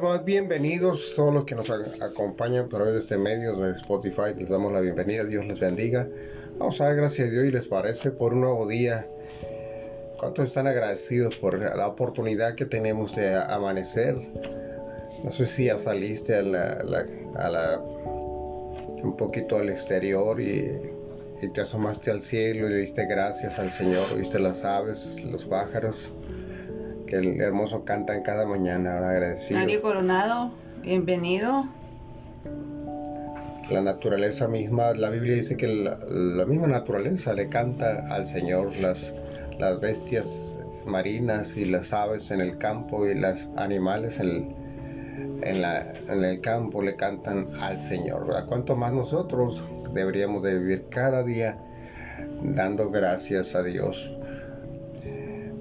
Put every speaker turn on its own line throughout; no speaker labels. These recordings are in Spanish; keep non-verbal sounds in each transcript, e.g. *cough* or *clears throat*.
vez más, bienvenidos todos los que nos acompañan a través de este medio de Spotify. Les damos la bienvenida, Dios les bendiga. Vamos a dar gracias a Dios y les parece por un nuevo día. ¿Cuántos están agradecidos por la oportunidad que tenemos de amanecer? No sé si ya saliste a la, un poquito al exterior y, y, te asomaste al cielo y diste gracias al Señor, viste las aves, los pájaros que el hermoso cantan cada mañana, ahora agradecido.
Mario Coronado, bienvenido.
La naturaleza misma, la Biblia dice que la, misma naturaleza le canta al Señor, las, las bestias marinas y las aves en el campo y los animales en el, en, el campo le cantan al Señor. ¿verdad? ¿Cuánto más nosotros deberíamos de vivir cada día dando gracias a Dios?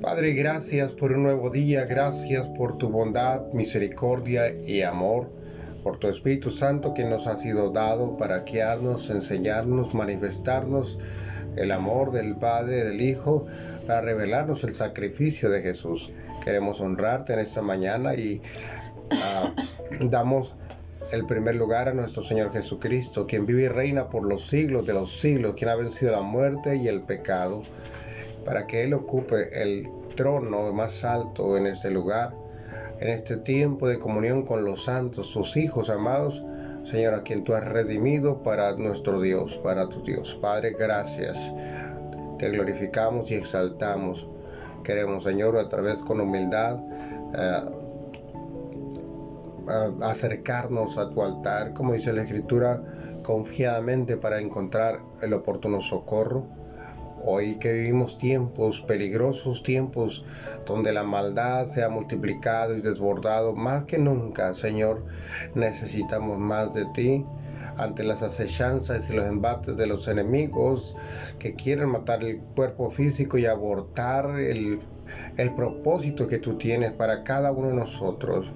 Padre, gracias por un nuevo día, gracias por tu bondad, misericordia y amor, por tu Espíritu Santo que nos ha sido dado para guiarnos, enseñarnos, manifestarnos el amor del Padre, del Hijo, para revelarnos el sacrificio de Jesús. Queremos honrarte en esta mañana y ah, *coughs* damos el primer lugar a nuestro Señor Jesucristo, quien vive y reina por los siglos de los siglos, quien ha vencido la muerte y el pecado para que Él ocupe el trono más alto en este lugar, en este tiempo de comunión con los santos, tus hijos amados, Señor, a quien tú has redimido para nuestro Dios, para tu Dios. Padre, gracias. Te glorificamos y exaltamos. Queremos, Señor, a través con humildad, eh, acercarnos a tu altar, como dice la Escritura, confiadamente para encontrar el oportuno socorro Hoy que vivimos tiempos peligrosos, tiempos donde la maldad se ha multiplicado y desbordado más que nunca, Señor, necesitamos más de ti ante las acechanzas y los embates de los enemigos que quieren matar el cuerpo físico y abortar el, el propósito que tú tienes para cada uno de nosotros.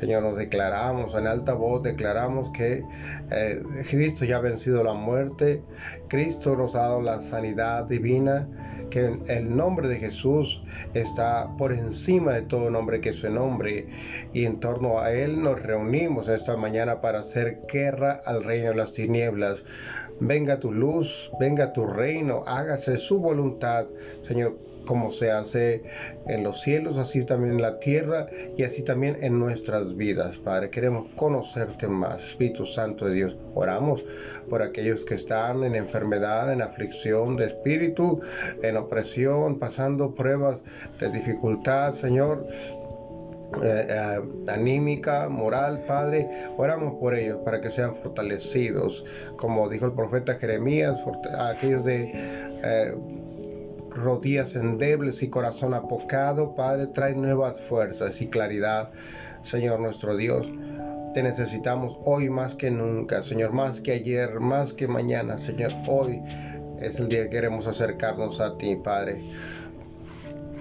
Señor, nos declaramos en alta voz, declaramos que eh, Cristo ya ha vencido la muerte, Cristo nos ha dado la sanidad divina, que el nombre de Jesús está por encima de todo nombre que su nombre y en torno a Él nos reunimos esta mañana para hacer guerra al reino de las tinieblas. Venga tu luz, venga tu reino, hágase su voluntad, Señor como se hace en los cielos, así también en la tierra y así también en nuestras vidas, Padre. Queremos conocerte más, Espíritu Santo de Dios. Oramos por aquellos que están en enfermedad, en aflicción de espíritu, en opresión, pasando pruebas de dificultad, Señor. Eh, eh, anímica, moral, Padre, oramos por ellos para que sean fortalecidos, como dijo el profeta Jeremías, aquellos de eh, rodillas endebles y corazón apocado, Padre, trae nuevas fuerzas y claridad, Señor nuestro Dios. Te necesitamos hoy más que nunca, Señor, más que ayer, más que mañana, Señor. Hoy es el día que queremos acercarnos a ti, Padre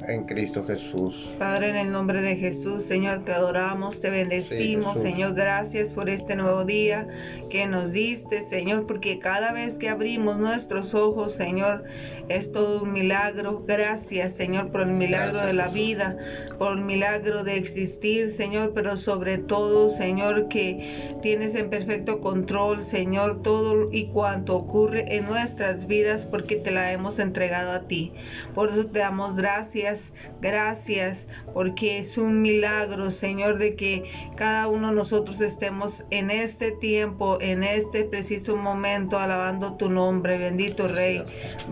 en Cristo Jesús.
Padre, en el nombre de Jesús, Señor, te adoramos, te bendecimos, Señor, gracias por este nuevo día que nos diste, Señor, porque cada vez que abrimos nuestros ojos, Señor, es todo un milagro. Gracias, Señor, por el milagro de la vida, por el milagro de existir, Señor, pero sobre todo, Señor, que tienes en perfecto control, Señor, todo y cuanto ocurre en nuestras vidas, porque te la hemos entregado a ti. Por eso te damos gracias gracias, porque es un milagro, Señor, de que cada uno de nosotros estemos en este tiempo, en este preciso momento, alabando tu nombre, bendito Rey.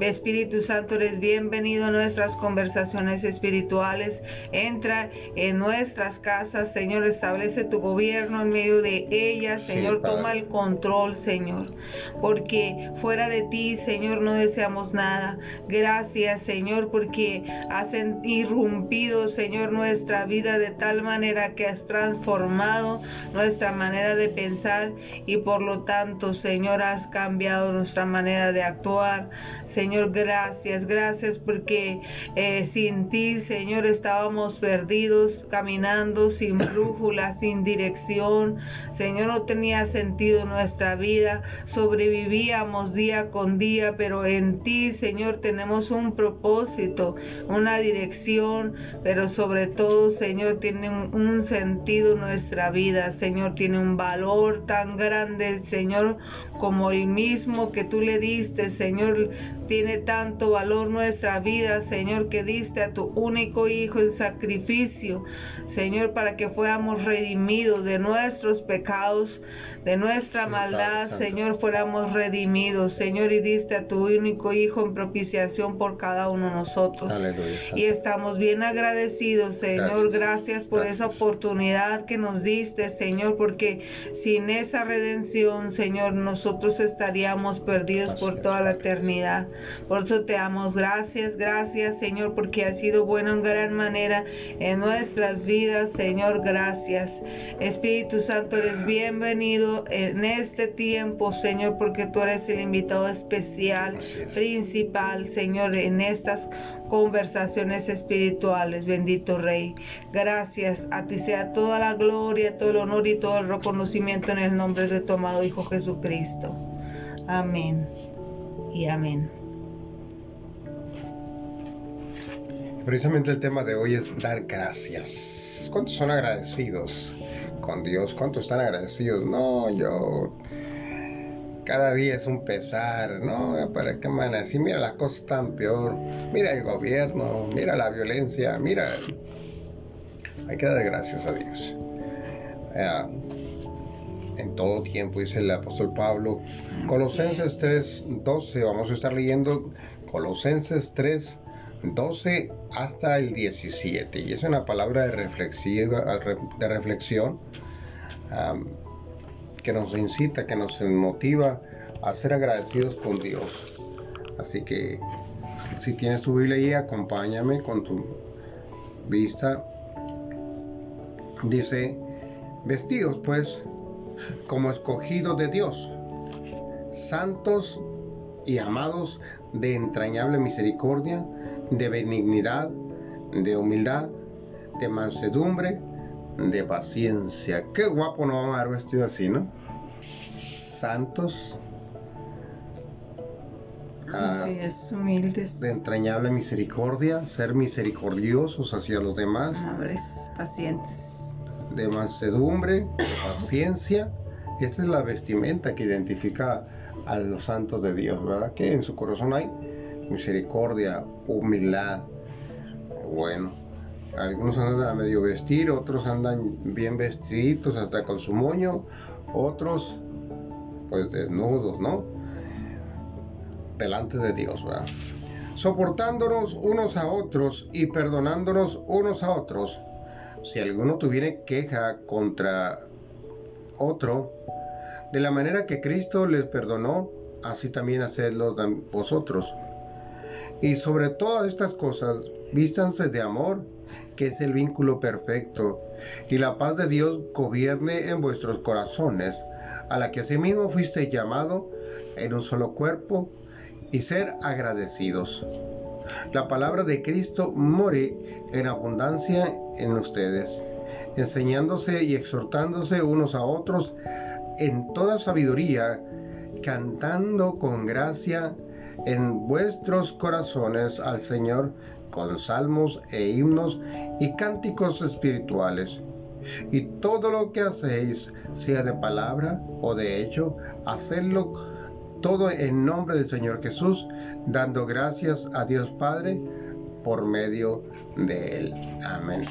Espíritu Santo, eres bienvenido a nuestras conversaciones espirituales. Entra en nuestras casas, Señor, establece tu gobierno en medio de ellas, Señor, toma el control, Señor, porque fuera de ti, Señor, no deseamos nada. Gracias, Señor, porque hacen irrumpido, Señor, nuestra vida de tal manera que has transformado nuestra manera de pensar y por lo tanto, Señor, has cambiado nuestra manera de actuar. Señor, gracias gracias, gracias porque eh, sin ti, Señor, estábamos perdidos, caminando sin *coughs* brújula, sin dirección. Señor, no tenía sentido nuestra vida, sobrevivíamos día con día, pero en ti, Señor, tenemos un propósito, una dirección, pero sobre todo, Señor, tiene un, un sentido nuestra vida, Señor, tiene un valor tan grande, Señor, como el mismo que tú le diste, Señor, tiene tanto valor nuestra vida, Señor, que diste a tu único Hijo en sacrificio, Señor, para que fuéramos redimidos de nuestros pecados, de nuestra maldad, Señor, fuéramos redimidos, Señor, y diste a tu único Hijo en propiciación por cada uno de nosotros. Y estamos bien agradecidos, Señor, gracias, por esa oportunidad que nos diste, Señor, porque sin esa redención, Señor, nosotros estaríamos perdidos por toda la eternidad. Por eso te damos gracias, gracias, Señor, porque has sido bueno en gran manera en nuestras vidas, Señor, gracias. Espíritu Santo, eres *clears throat* bienvenido en este tiempo, Señor, porque tú eres el invitado especial, principal, Señor, en estas conversaciones espirituales, bendito Rey. Gracias, a ti sea toda la gloria, todo el honor y todo el reconocimiento en el nombre de tu amado Hijo Jesucristo. Amén y amén.
Precisamente el tema de hoy es dar gracias. ¿Cuántos son agradecidos? Con Dios. ¿Cuántos están agradecidos? No, yo cada día es un pesar, ¿no? ¿Para qué man así? Mira las cosas están peor. Mira el gobierno, mira la violencia, mira. Hay que dar gracias a Dios. en todo tiempo, dice el apóstol Pablo. Colosenses 3, 12, vamos a estar leyendo Colosenses 3, 12 hasta el 17. Y es una palabra de, reflexiva, de reflexión que nos incita, que nos motiva a ser agradecidos con Dios. Así que si tienes tu Biblia ahí, acompáñame con tu vista. Dice, vestidos pues como escogidos de Dios, santos y amados de entrañable misericordia, de benignidad, de humildad, de mansedumbre, de paciencia. Qué guapo no vamos a haber vestido así, ¿no? Santos.
Ah, es humildes.
De entrañable misericordia, ser misericordiosos hacia los demás.
Amables, pacientes.
De mansedumbre, de paciencia. Esta es la vestimenta que identifica a los santos de Dios, ¿verdad? Que en su corazón hay misericordia, humildad. Bueno, algunos andan a medio vestir, otros andan bien vestiditos hasta con su moño, otros pues desnudos, ¿no? Delante de Dios, ¿verdad? Soportándonos unos a otros y perdonándonos unos a otros. Si alguno tuviera queja contra otro, de la manera que Cristo les perdonó, así también hacedlo vosotros. Y sobre todas estas cosas, vístanse de amor, que es el vínculo perfecto, y la paz de Dios gobierne en vuestros corazones, a la que asimismo fuiste llamado en un solo cuerpo, y ser agradecidos. La palabra de Cristo more en abundancia en ustedes, enseñándose y exhortándose unos a otros en toda sabiduría, cantando con gracia en vuestros corazones al Señor con salmos e himnos y cánticos espirituales. Y todo lo que hacéis, sea de palabra o de hecho, hacedlo todo en nombre del Señor Jesús, dando gracias a Dios Padre por medio de Él. Amén.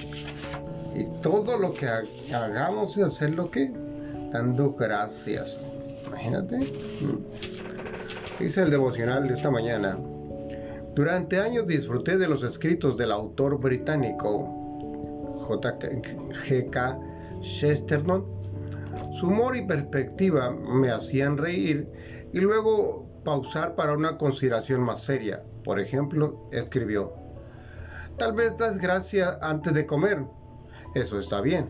Y todo lo que hagamos es hacerlo que dando gracias. Imagínate. Dice el devocional de esta mañana. Durante años disfruté de los escritos del autor británico J.G.K. Chesterton. Su humor y perspectiva me hacían reír y luego pausar para una consideración más seria. Por ejemplo, escribió, Tal vez das gracias antes de comer. Eso está bien.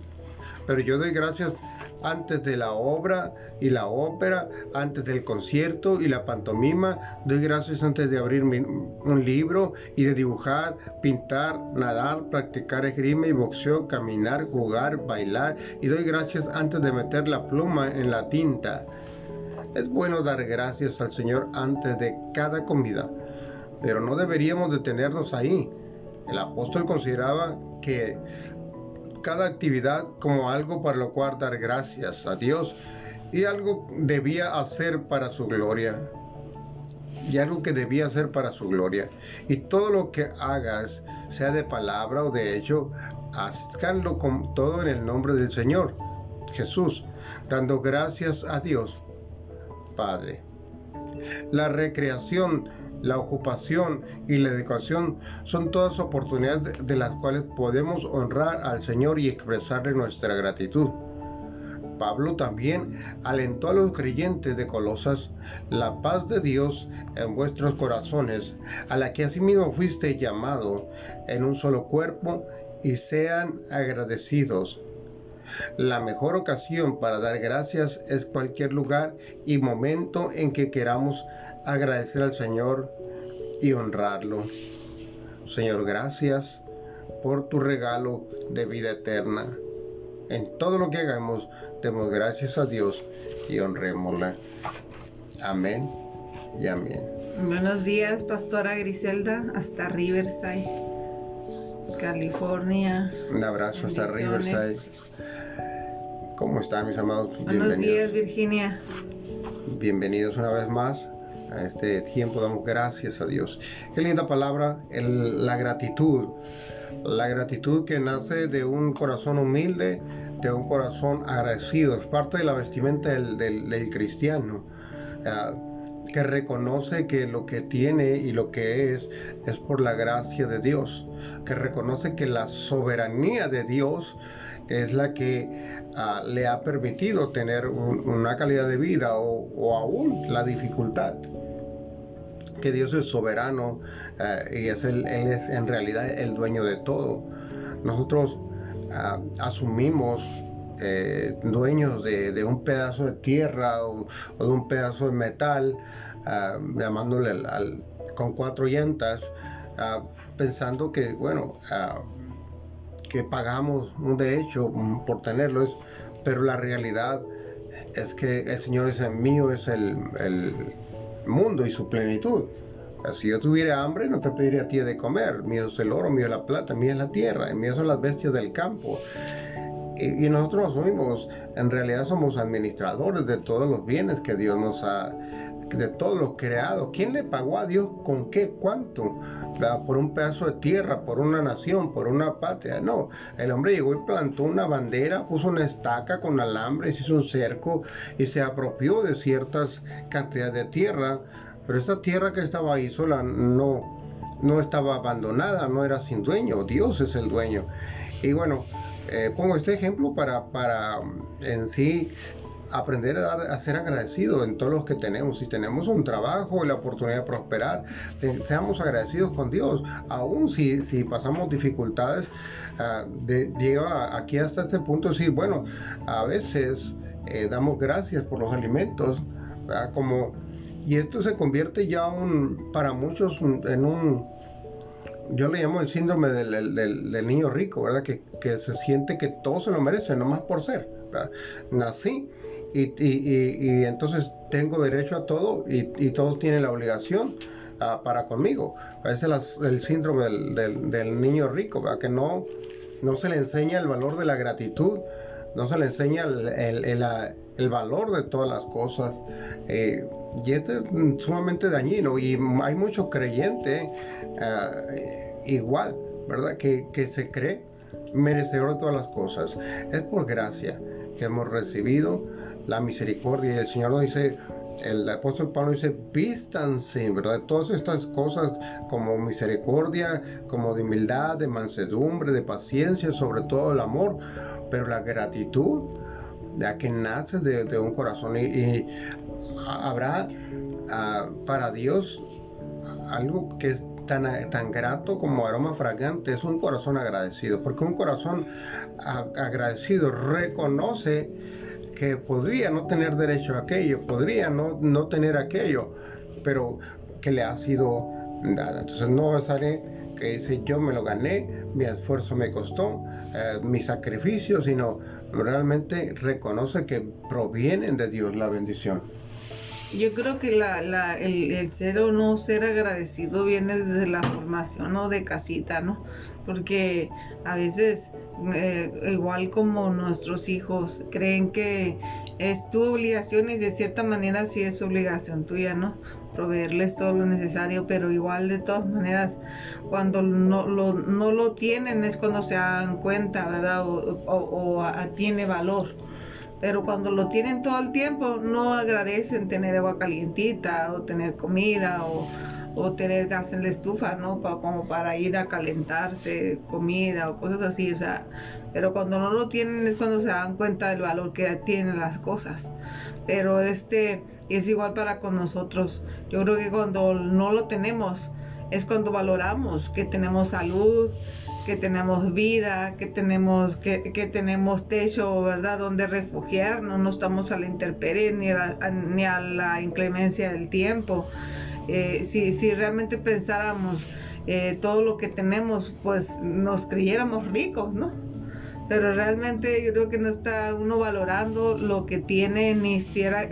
Pero yo doy gracias antes de la obra y la ópera, antes del concierto y la pantomima. Doy gracias antes de abrir un libro y de dibujar, pintar, nadar, practicar esgrima y boxeo, caminar, jugar, bailar. Y doy gracias antes de meter la pluma en la tinta. Es bueno dar gracias al Señor antes de cada comida, pero no deberíamos detenernos ahí. El apóstol consideraba que cada actividad como algo para lo cual dar gracias a Dios y algo debía hacer para su gloria. Y algo que debía hacer para su gloria. Y todo lo que hagas, sea de palabra o de hecho, hazlo con todo en el nombre del Señor Jesús, dando gracias a Dios Padre. La recreación la ocupación y la educación son todas oportunidades de las cuales podemos honrar al Señor y expresarle nuestra gratitud. Pablo también alentó a los creyentes de Colosas la paz de Dios en vuestros corazones, a la que asimismo fuiste llamado en un solo cuerpo, y sean agradecidos. La mejor ocasión para dar gracias es cualquier lugar y momento en que queramos agradecer al Señor y honrarlo. Señor, gracias por tu regalo de vida eterna. En todo lo que hagamos, demos gracias a Dios y honrémosle. Amén y amén.
Buenos días, Pastora Griselda, hasta Riverside, California.
Un abrazo hasta Riverside. ¿Cómo están mis amados?
Buenos días, Virginia.
Bienvenidos una vez más a este tiempo. Damos gracias a Dios. Qué linda palabra, la gratitud. La gratitud que nace de un corazón humilde, de un corazón agradecido. Es parte de la vestimenta del, cristiano. Que reconoce que lo que tiene y lo que es es por la gracia de Dios, que reconoce que la soberanía de Dios es la que ah, le ha permitido tener una calidad de vida o, aún la dificultad que Dios es soberano eh, y es Él es en realidad el dueño de todo. Nosotros ah, asumimos eh, dueños de, un pedazo de tierra o, de un pedazo de metal, ah, llamándole con cuatro llantas, pensando que, bueno, que pagamos un derecho por tenerlo, pero la realidad es que el Señor es el mío, es el mundo y su plenitud. Si yo tuviera hambre, no te pediría a ti de comer. Mío es el oro, mío es la plata, mío es la tierra, mío son las bestias del campo. Y, nosotros somos, en realidad somos administradores de todos los bienes que Dios nos ha, de todos los creados. ¿Quién le pagó a Dios con qué, cuánto? Por un pedazo de tierra, por una nación, por una patria. No, el hombre llegó y plantó una bandera, puso una estaca con alambres, hizo un cerco y se apropió de ciertas cantidades de tierra. Pero esa tierra que estaba ahí sola no, no estaba abandonada, no era sin dueño, Dios es el dueño. Y bueno, eh, pongo este ejemplo para, para en sí aprender a, a, ser agradecido en todos los que tenemos. Si tenemos un trabajo la oportunidad de prosperar, seamos agradecidos con Dios. Aún si, si pasamos dificultades, de, llega aquí hasta este punto decir, bueno, a veces eh, damos gracias por los alimentos, como y esto se convierte ya un, para muchos en un yo le llamo el síndrome del, del, niño rico, ¿verdad? Que, que, se siente que todo se lo merece, nomás por ser. Nací y, y, entonces tengo derecho a todo y, todos tienen la obligación ah, para conmigo. Ese es el síndrome del, niño rico, que no, no se le enseña el valor de la gratitud, no se le enseña el, el, valor de todas las cosas. Eh, y esto es sumamente dañino y hay muchos creyentes ah, igual, ¿verdad? Que, que se cree merecedor de todas las cosas. Es por gracia que hemos recibido la misericordia. Y el Señor nos dice, el apóstol Pablo dice, vístanse, ¿verdad? Todas estas cosas como misericordia, como de humildad, de mansedumbre, de paciencia, sobre todo el amor, pero la gratitud, ya que nace de, un corazón y, habrá ah, para Dios algo que es tan, tan grato como aroma fragante, es un corazón agradecido, porque un corazón agradecido reconoce que podría no tener derecho a aquello, podría no, no tener aquello, pero que le ha sido dada. Entonces no sale que dice yo me lo gané, mi esfuerzo me costó, eh, mi sacrificio, sino realmente reconoce que provienen de Dios la bendición.
Yo creo que la, el, ser o no ser agradecido viene desde la formación o de casita, ¿no? Porque a veces, eh, igual como nuestros hijos, creen que es tu obligación y de cierta manera sí es obligación tuya, ¿no? proveerles todo lo necesario, pero igual de todas maneras, cuando no lo, no lo tienen es cuando se dan cuenta, ¿verdad? O, tiene valor. Pero cuando lo tienen todo el tiempo, no agradecen tener agua calientita o tener comida o, o tener gas en la estufa, ¿no? como para ir a calentarse comida o cosas así, o sea, pero cuando no lo tienen es cuando se dan cuenta del valor que tienen las cosas. Pero este es igual para con nosotros. Yo creo que cuando no lo tenemos es cuando valoramos que tenemos salud, que tenemos vida, que tenemos, que, tenemos techo, ¿verdad? Donde refugiarnos, no estamos a la intemperie ni a, ni a la inclemencia del tiempo. Eh, si, si realmente pensáramos eh, todo lo que tenemos, pues nos creyéramos ricos, ¿no? pero realmente yo creo que no está uno valorando lo que tiene ni,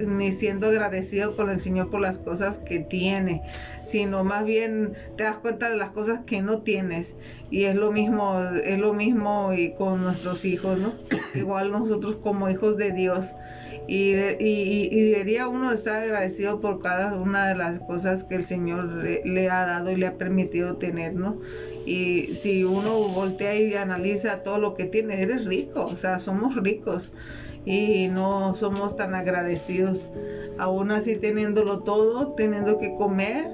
ni siendo agradecido con el Señor por las cosas que tiene, sino más bien te das cuenta de las cosas que no tienes y es lo mismo, es lo mismo y con nuestros hijos, ¿no? *coughs* Igual nosotros como hijos de Dios. Y, y, debería uno estar agradecido por cada una de las cosas que el Señor le, le, ha dado y le ha permitido tener, ¿no? Y si uno voltea y analiza todo lo que tiene, eres rico, o sea, somos ricos y no somos tan agradecidos. Aún así teniéndolo todo, teniendo que comer,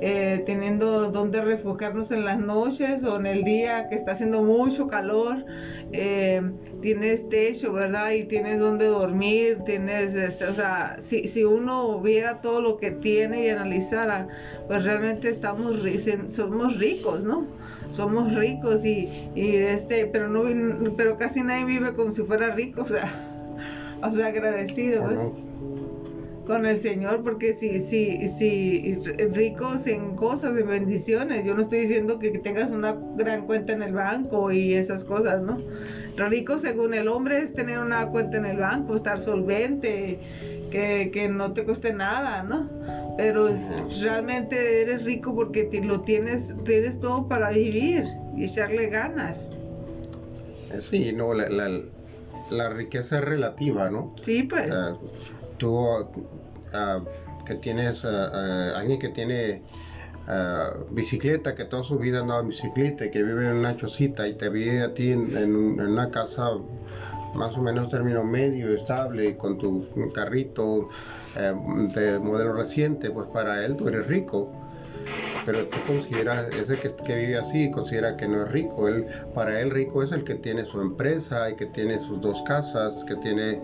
eh, teniendo donde refugiarnos en las noches o en el día que está haciendo mucho calor, eh, tienes techo, ¿verdad? Y tienes donde dormir, tienes, este, o sea, si, si uno viera todo lo que tiene y analizara, pues realmente estamos, somos ricos, ¿no? Somos ricos y, y este, pero no, pero casi nadie vive como si fuera rico, o sea, *laughs* o sea, agradecido, ¿ves? Con el Señor, porque si, si, si ricos en cosas, en bendiciones, yo no estoy diciendo que tengas una gran cuenta en el banco y esas cosas, ¿no? Rico según el hombre es tener una cuenta en el banco, estar solvente, que, que no te cueste nada, ¿no? Pero realmente eres rico porque lo tienes, tienes todo para vivir y echarle ganas.
Sí, no, la, la, la riqueza es relativa, ¿no?
Sí, pues
tú ah, que tienes ah, alguien que tiene bicicleta, que toda su vida andaba en bicicleta y que vive en una chocita y te vive a ti en, una casa más o menos término medio, estable, con tu carrito eh, de modelo reciente, pues para él tú eres rico pero tú consideras, ese que, vive así, considera que no es rico. Él, para él rico es el que tiene su empresa y que tiene sus dos casas, que tiene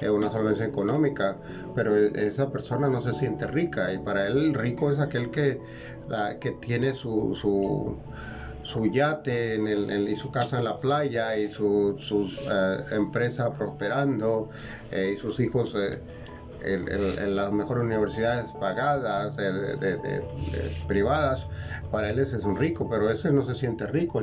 eh, una solvencia económica, pero e, esa persona no se siente rica y para él rico es aquel que, que tiene su, su, yate en y su casa en la playa y su, eh, empresa prosperando eh, y sus hijos en, las mejores universidades pagadas, de, privadas, para él ese es un rico, pero ese no se siente rico.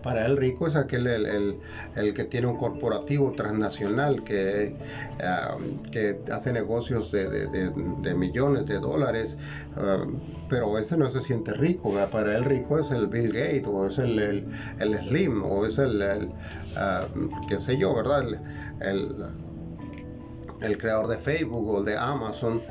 para él rico es aquel el, el, que tiene un corporativo transnacional que, ah, que hace negocios de, millones de dólares, ah, pero ese no se siente rico. Para él rico es el Bill Gates o es el, el, Slim o es el, uh, qué sé yo, ¿verdad? el el creador de Facebook o de Amazon.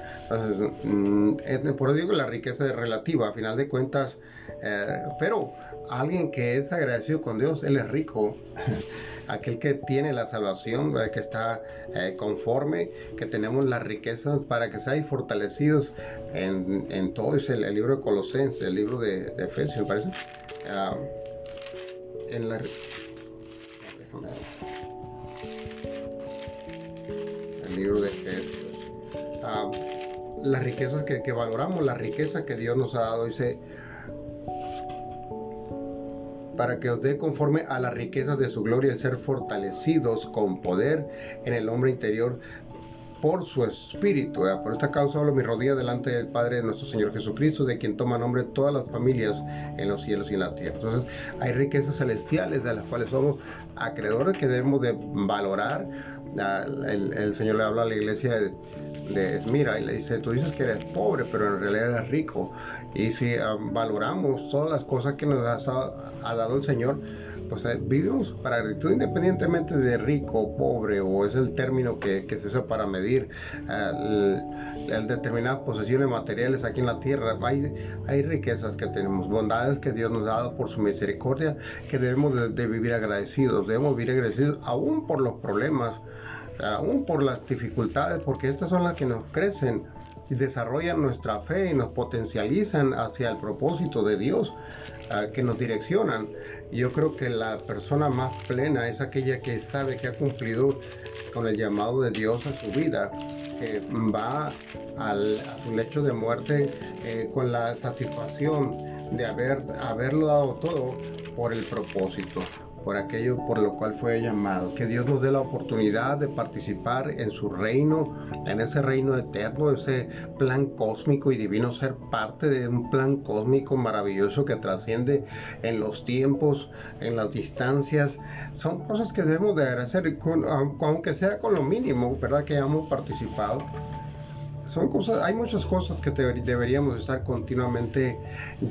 Mm, por eso digo la riqueza es relativa, a final de cuentas, eh, pero alguien que es agradecido con Dios, él es rico. *laughs* aquel que tiene la salvación, que está eh, conforme, que tenemos la riqueza para que seáis fortalecidos en, todo. Es el, libro de Colosenses, el libro de, Efesios, me parece. Ah, en la, libro de ah, las riquezas que, valoramos, la riqueza que Dios nos ha dado. Dice, para que os dé conforme a las riquezas de su gloria ser fortalecidos con poder en el hombre interior por su espíritu. Por esta causa hablo mi rodilla delante del Padre de nuestro Señor Jesucristo, de quien toma nombre todas las familias en los cielos y en la tierra. Entonces hay riquezas celestiales de las cuales somos acreedores que debemos de valorar. El, Señor le habla a la iglesia de, de y le dice, tú dices que eres pobre, pero en realidad eres rico. Y si ah, valoramos todas las cosas que nos ha dado el Señor, pues vivimos para gratitud independientemente de rico o pobre o es el término que, se usa para medir determinadas posesiones materiales aquí en la tierra. Hay, riquezas que tenemos, bondades que Dios nos ha dado por su misericordia que debemos de, vivir agradecidos, debemos vivir agradecidos aún por los problemas, aún por las dificultades, porque estas son las que nos crecen y desarrollan nuestra fe y nos potencializan hacia el propósito de Dios que nos direccionan. Yo creo que la persona más plena es aquella que sabe que ha cumplido con el llamado de Dios a su vida, que va al, a su lecho de muerte eh, con la satisfacción de haber, haberlo dado todo por el propósito por aquello por lo cual fue llamado. Que Dios nos dé la oportunidad de participar en su reino, en ese reino eterno, ese plan cósmico y divino, ser parte de un plan cósmico maravilloso que trasciende en los tiempos, en las distancias. Son cosas que debemos de agradecer, aunque sea con lo mínimo, ¿verdad? Que hayamos participado son cosas, hay muchas cosas que deberíamos estar continuamente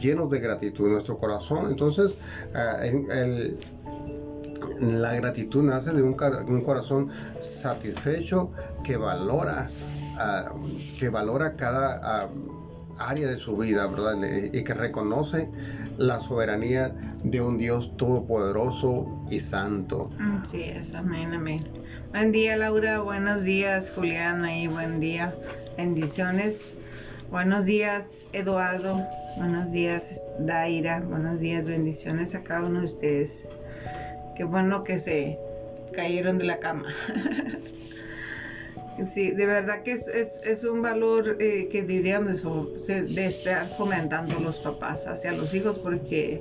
llenos de gratitud en nuestro corazón. Entonces, eh, el, la gratitud nace de un, corazón satisfecho que valora, ah, que valora cada ah, área de su vida. Y que reconoce la soberanía de un Dios todopoderoso y santo.
Sí, es, amén, amén. Buen día, Laura. Buenos días, Juliana. Y buen día. Bendiciones. Buenos días, Eduardo. Buenos días, Daira. Buenos días, bendiciones a cada uno de ustedes. Qué bueno que se cayeron de la cama. *laughs* sí, de verdad que es, un valor eh, que deberíamos de, estar fomentando los papás hacia los hijos porque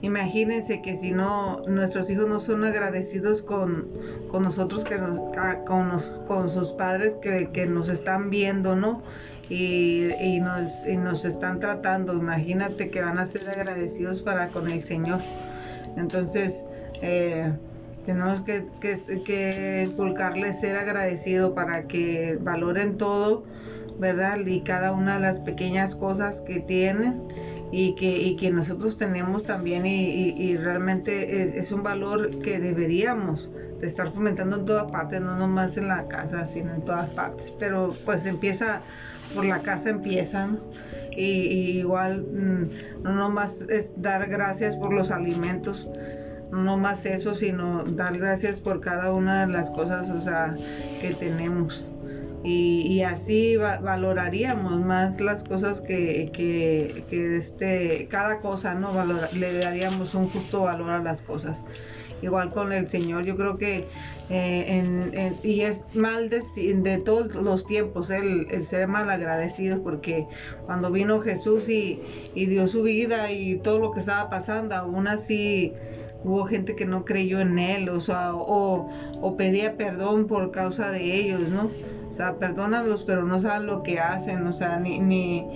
imagínense que si no, nuestros hijos no son agradecidos con, nosotros, que nos, con, con sus padres que, que, nos están viendo, ¿no? Y, y, nos, y nos están tratando, imagínate que van a ser agradecidos para con el Señor. Entonces, eh, tenemos que, que, inculcarles ser agradecido para que valoren todo, ¿verdad? Y cada una de las pequeñas cosas que tienen y que, y que nosotros tenemos también y, realmente es, un valor que deberíamos de estar fomentando en todas partes, no nomás en la casa, sino en todas partes. Pero pues empieza, por la casa empiezan y, igual mm, no nomás es dar gracias por los alimentos, no más eso, sino dar gracias por cada una de las cosas, o sea, que tenemos. Y, así valoraríamos más las cosas que, que, que, este, cada cosa, ¿no? le daríamos un justo valor a las cosas igual con el Señor. Yo creo que, eh, y es mal de, de, todos los tiempos el, ser mal agradecido, porque cuando vino Jesús y, dio su vida y todo lo que estaba pasando, aún así hubo gente que no creyó en él, o sea, o, o pedía perdón por causa de ellos, ¿no? O sea, perdónalos, pero no saben lo que hacen, o sea, ni, ni,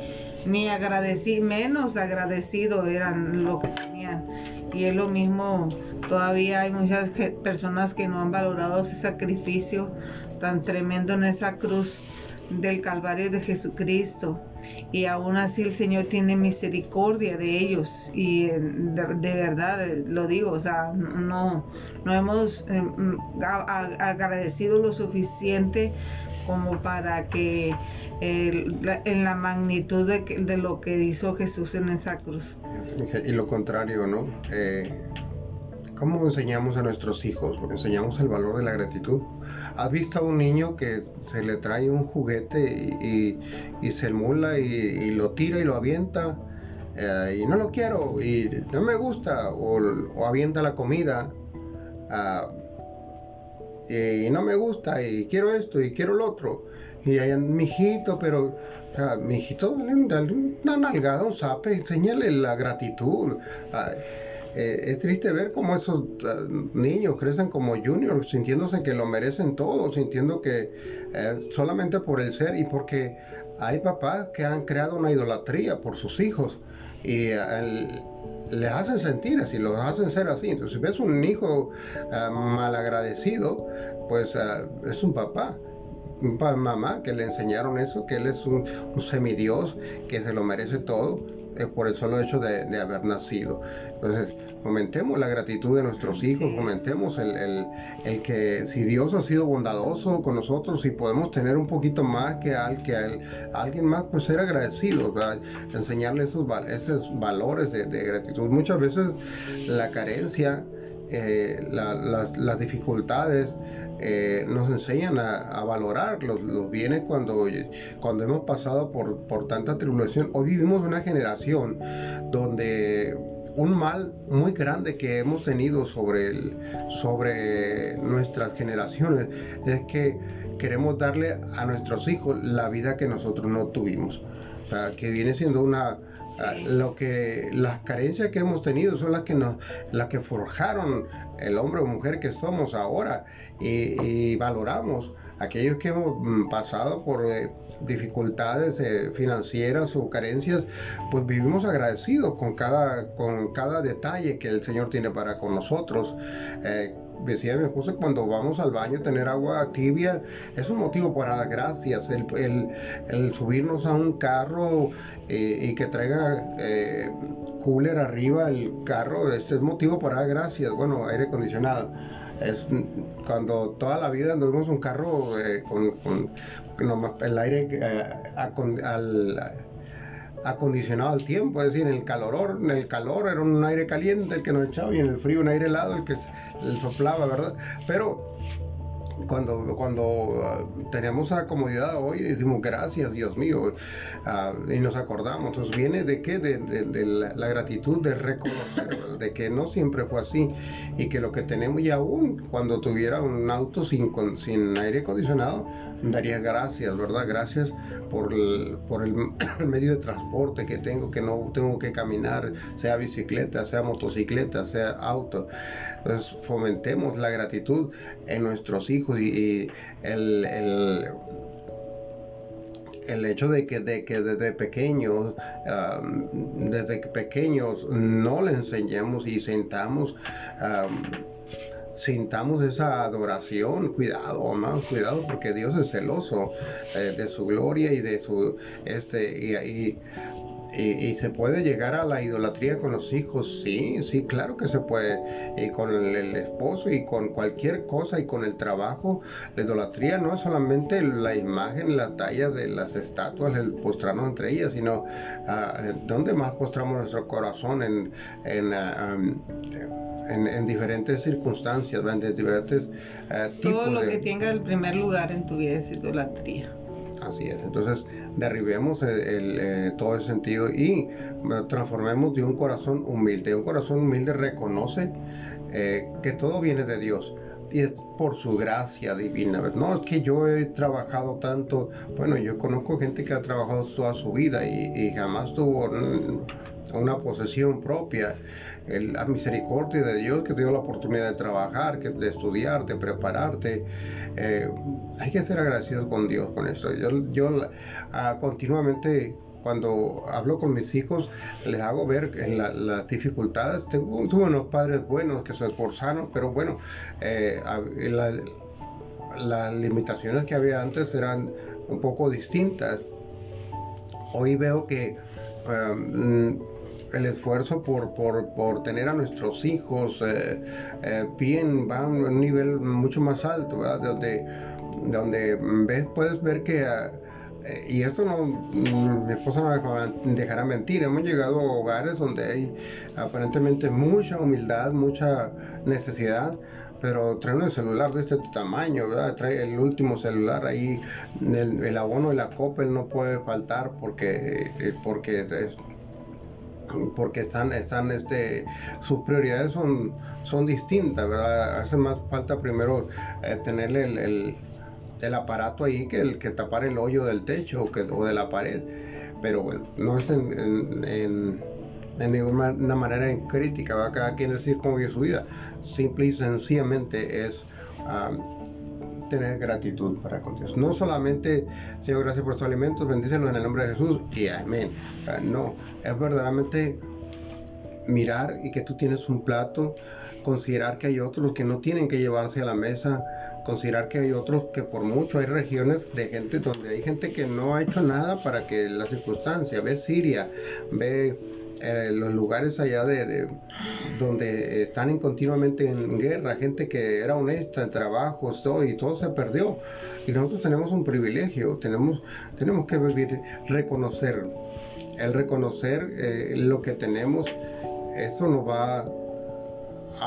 ni agradecido, menos agradecido eran lo que tenían. Y es lo mismo Todavía hay muchas personas que no han valorado ese sacrificio tan tremendo en esa cruz del Calvario de Jesucristo. Y aún así el Señor tiene misericordia de ellos. Y de, verdad eh, lo digo, o sea, no, no hemos eh, agradecido lo suficiente como para que en la magnitud de, de, lo que hizo Jesús en esa cruz.
Y lo contrario, ¿no? Eh, ¿Cómo enseñamos a nuestros hijos? Enseñamos el valor de la gratitud. ¿Has visto a un niño que se le trae un juguete y, se emula y, lo tira y lo avienta eh, y no lo quiero y no me gusta o, avienta la comida ah, y no me gusta y quiero esto y quiero lo otro y mi mijito pero O sea, mi hijito, dale, una nalgada, un zape, enséñale la gratitud. Eh, es triste ver cómo esos ah, niños crecen como juniors, sintiéndose que lo merecen todo, sintiendo que eh, solamente por el ser y porque hay papás que han creado una idolatría por sus hijos y les hacen sentir así, los hacen ser así. Entonces, si ves un hijo uh, malagradecido, pues ah, es un papá mamá que le enseñaron eso, que él es un, semidios, que se lo merece todo, eh, por el solo hecho de, haber nacido. Entonces, fomentemos la gratitud de nuestros hijos, fomentemos el, el, que si Dios ha sido bondadoso con nosotros y podemos tener un poquito más que, al, que alguien más, pues ser agradecidos, enseñarle esos, esos valores de, gratitud. Muchas veces la carencia, eh, las dificultades, eh, nos enseñan a, valorar los, bienes cuando, cuando hemos pasado por, por tanta tribulación. Hoy vivimos una generación donde un mal muy grande que hemos tenido sobre, sobre nuestras generaciones es que queremos darle a nuestros hijos la vida que nosotros no tuvimos. que viene siendo una, Ah, lo que las carencias que hemos tenido son las que nos las que forjaron el hombre o mujer que somos ahora. Y, valoramos aquellos que hemos mm, pasado por eh, dificultades eh, financieras o carencias pues vivimos agradecidos con cada con cada detalle que el señor tiene para con nosotros. Eh, decía mi esposa, cuando vamos al baño, tener agua tibia es un motivo para dar gracias. El, subirnos a un carro eh, y que traiga eh, cooler arriba el carro, este es motivo para dar gracias. Bueno, aire acondicionado. Es cuando toda la vida anduvimos un carro eh, con, el aire al acondicionado al tiempo, es decir, en el calor, en el calor era un aire caliente el que nos echaba y en el frío un aire helado el que soplaba, ¿verdad? Pero cuando, cuando ah, teníamos esa comodidad hoy, decimos gracias, Dios mío, ah, y nos acordamos. Entonces, viene de qué? De, la, gratitud de reconocer, de que no siempre fue así y que lo que tenemos y aún cuando tuviera un auto sin, sin aire acondicionado, daría gracias, ¿verdad? Gracias por el, *clears throat* medio de transporte que tengo, que no tengo que caminar, sea bicicleta, sea motocicleta, sea auto. Entonces fomentemos la gratitud en nuestros hijos y, el, el hecho de que, de que desde pequeños, desde pequeños no le enseñemos y sentamos sintamos esa adoración, cuidado, más cuidado, porque Dios es celoso eh, de su gloria y de su, este, y, se puede llegar a la idolatría con los hijos, sí, sí, claro que se puede, y con el, esposo y con cualquier cosa y con el trabajo, la idolatría no es solamente la imagen, la talla de las estatuas, el postrarnos entre ellas, sino uh, dónde más postramos nuestro corazón en, en ah, en, diferentes circunstancias, en diferentes
eh, Todo lo que tenga el primer lugar en tu vida es idolatría.
Así es, entonces derribemos el, eh, todo ese sentido y transformemos de un corazón humilde. Un corazón humilde reconoce eh, que todo viene de Dios y es por su gracia divina. No es que yo he trabajado tanto, bueno, yo conozco gente que ha trabajado toda su vida y, jamás tuvo una posesión propia la misericordia de Dios que te dio la oportunidad de trabajar, que, de estudiar, de prepararte. Eh, hay que ser agradecidos con Dios con esto. Yo, yo ah, continuamente cuando hablo con mis hijos, les hago ver las dificultades. Tengo, tuve unos padres buenos que se esforzaron, pero bueno, eh, las limitaciones que había antes eran un poco distintas. Hoy veo que um, el esfuerzo por, por, tener a nuestros hijos eh, eh, bien, va a un nivel mucho más alto, Donde, donde ves, puedes ver que, eh, y esto no, mi esposa no dejará mentir, hemos llegado a hogares donde hay aparentemente mucha humildad, mucha necesidad, pero traen el celular de este tamaño, Trae el último celular ahí, el, abono de la copa no puede faltar porque, porque porque están, están, este, sus prioridades son, son distintas, ¿verdad? Hace más falta primero eh, tener el, el aparato ahí que el que tapar el hoyo del techo o, que, o de la pared. Pero bueno, no es en, en, en, ninguna manera en crítica, va cada quien decir cómo vive su vida. Simple y sencillamente es tener gratitud para con Dios. No solamente, Señor, gracias por sus alimentos, bendícelos en el nombre de Jesús y amén. No, es verdaderamente mirar y que tú tienes un plato, considerar que hay otros que no tienen que llevarse a la mesa, considerar que hay otros que por mucho hay regiones de gente donde hay gente que no ha hecho nada para que la circunstancia, ve Siria, ve eh, los lugares allá de, donde están continuamente en guerra, gente que era honesta en trabajos, todo, y todo se perdió. Y nosotros tenemos un privilegio, tenemos, tenemos que vivir, reconocer, el reconocer eh, lo que tenemos, eso nos va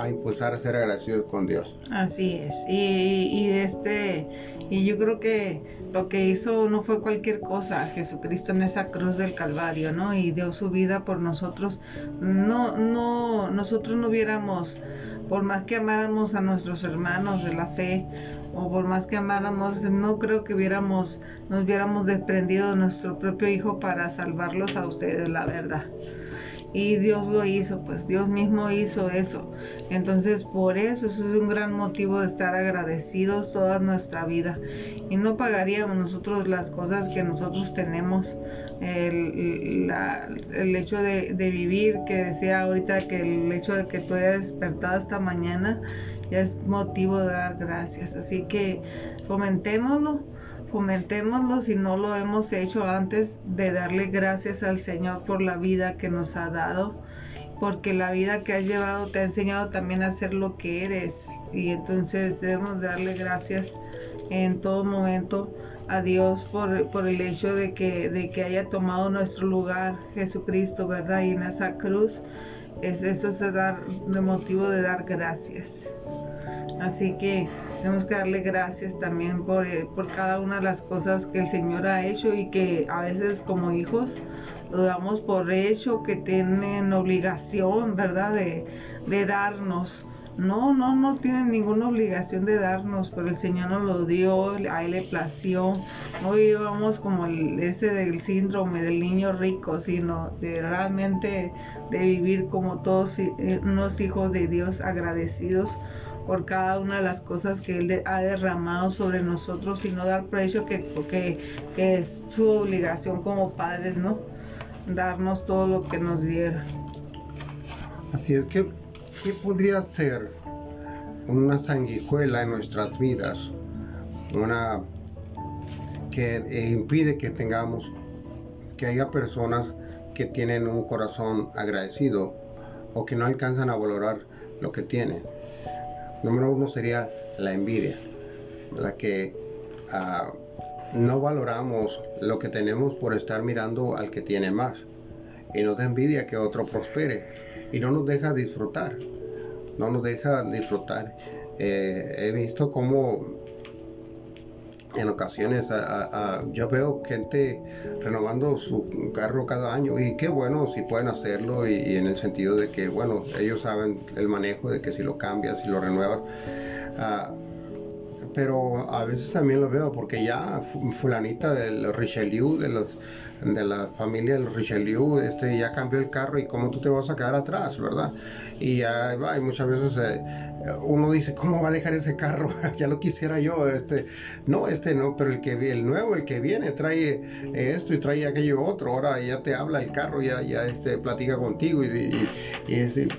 a impulsar a ser agradecidos con Dios.
Así es, y, y este, y yo creo que lo que hizo no fue cualquier cosa, Jesucristo en esa cruz del Calvario, ¿no? Y dio su vida por nosotros. No, no, nosotros no hubiéramos, por más que amáramos a nuestros hermanos de la fe, o por más que amáramos, no creo que hubiéramos, nos hubiéramos desprendido de nuestro propio Hijo para salvarlos a ustedes, la verdad y Dios lo hizo, pues Dios mismo hizo eso. Entonces por eso, eso es un gran motivo de estar agradecidos toda nuestra vida. Y no pagaríamos nosotros las cosas que nosotros tenemos. El, el hecho de, de, vivir, que decía ahorita que el hecho de que tú hayas despertado esta mañana ya es motivo de dar gracias. Así que fomentémoslo fomentémoslo si no lo hemos hecho antes de darle gracias al Señor por la vida que nos ha dado, porque la vida que has llevado te ha enseñado también a ser lo que eres y entonces debemos darle gracias en todo momento a Dios por, por el hecho de que, de que haya tomado nuestro lugar Jesucristo, ¿verdad? Y en esa cruz es eso es dar de motivo de dar gracias. Así que tenemos que darle gracias también por, eh, por cada una de las cosas que el Señor ha hecho y que a veces como hijos lo damos por hecho, que tienen obligación, ¿verdad?, de, de darnos. No, no, no tienen ninguna obligación de darnos, pero el Señor nos lo dio, a Él le plació. No vivamos como el, ese del síndrome del niño rico, sino de realmente de vivir como todos eh, unos hijos de Dios agradecidos por cada una de las cosas que Él ha derramado sobre nosotros y no dar precio que, que, que, es su obligación como padres, ¿no? Darnos todo lo que nos diera.
Así es que, ¿qué podría ser una sanguijuela en nuestras vidas? Una que eh, impide que tengamos, que haya personas que tienen un corazón agradecido o que no alcanzan a valorar lo que tienen Número uno sería la envidia, la que ah, no valoramos lo que tenemos por estar mirando al que tiene más. Y nos da envidia que otro prospere. Y no nos deja disfrutar. No nos deja disfrutar. Eh, he visto cómo en ocasiones yo veo gente renovando su carro cada año y qué bueno si pueden hacerlo y, en el sentido de que bueno ellos saben el manejo de que si lo cambias si lo renuevas ah, pero a veces también lo veo porque ya fulanita del Richelieu de los de la familia del Richelieu este ya cambió el carro y cómo tú te vas a quedar atrás verdad y hay muchas veces eh, uno dice, ¿cómo va a dejar ese carro? *laughs* ya lo quisiera yo, este, no, este no, pero el que el nuevo, el que viene, trae esto y trae aquello otro, ahora ya te habla el carro, ya, ya este, platica contigo, y,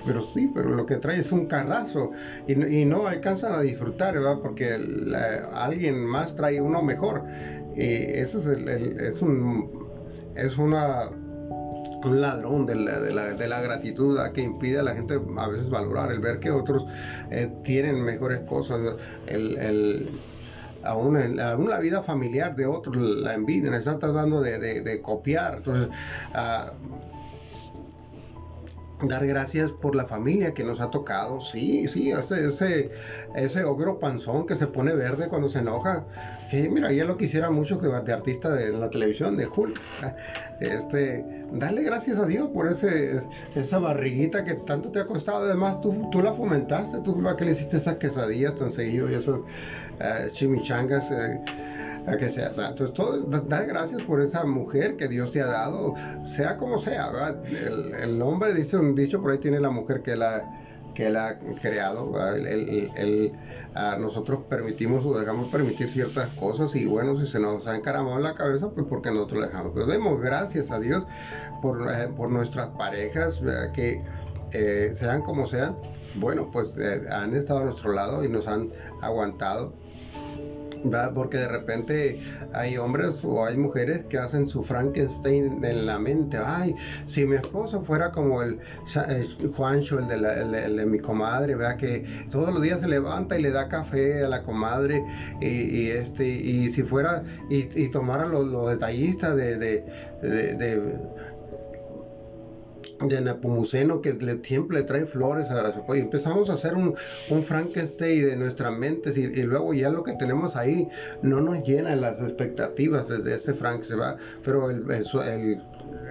pero sí, pero lo que trae es un carrazo, y, no alcanzan a disfrutar, ¿verdad? Porque alguien más trae uno mejor, y eso es, es un, es una un ladrón de la, de la, de la gratitud que impide a la gente a veces valorar, el ver que otros eh, tienen mejores cosas, el, el aún, en, la vida familiar de otros la envidia, están tratando de, de, copiar. Entonces, uh, dar gracias por la familia que nos ha tocado. Sí, sí, ese, ese, ese ogro panzón que se pone verde cuando se enoja. Que mira, ya lo quisiera mucho que de artista de la televisión, de Hulk. Este, dale gracias a Dios por ese, esa barriguita que tanto te ha costado. Además, tú, tú la fomentaste, tú que le hiciste esas quesadillas tan seguido y esas uh, chimichangas. Uh, que sea. Entonces, todo, dar gracias por esa mujer que Dios te ha dado, sea como sea. El, el, nombre dice un dicho por ahí tiene la mujer que la que él ha creado. El, a nosotros permitimos o dejamos permitir ciertas cosas y bueno, si se nos ha encaramado en la cabeza, pues porque nosotros lo dejamos. Pero demos gracias a Dios por, eh, por nuestras parejas que eh, sean como sean. Bueno, pues eh, han estado a nuestro lado y nos han aguantado porque de repente hay hombres o hay mujeres que hacen su Frankenstein en la mente. Ay, si mi esposo fuera como el, Juancho, el de, de, mi comadre, vea que todos los días se levanta y le da café a la comadre y, este y si fuera y, tomara los, detallistas de, de de Nepomuceno que le, siempre le trae flores a su y empezamos a hacer un, un Frankenstein de nuestras mentes y, luego ya lo que tenemos ahí no nos llena las expectativas desde ese Frank se va. Pero el, el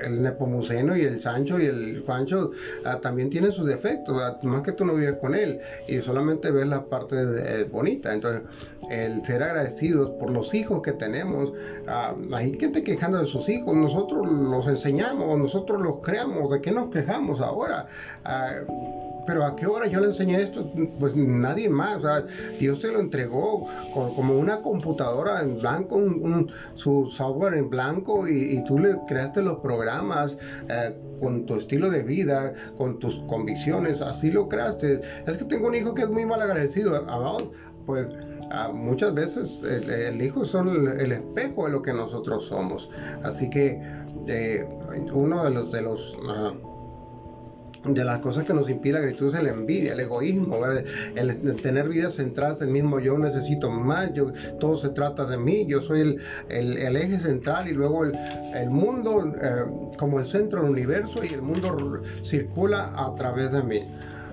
el Nepomuceno y el Sancho y el Juancho ah, también tienen sus defectos, más que tú no vives con él. Y solamente ves la parte de, bonita. Entonces, el ser agradecidos por los hijos que tenemos, ah, hay gente quejando de sus hijos, nosotros los enseñamos, nosotros los creamos, ¿de qué nos quejamos ahora? Ah, pero ¿a qué hora yo le enseñé esto? Pues nadie más. Dios te lo entregó como una computadora en blanco, un, su software en blanco y, tú le creaste los programas eh, con tu estilo de vida, con tus convicciones, así lo creaste. Es que tengo un hijo que es muy mal agradecido. Pues muchas veces el, hijo son el, espejo de lo que nosotros somos. Así que eh, uno de los... De los de las cosas que nos impide la gratitud es la envidia, el egoísmo, el, tener vidas centradas en mismo yo necesito más, yo, todo se trata de mí, yo soy el, eje central y luego el, mundo eh, como el centro del universo y el mundo circula a través de mí.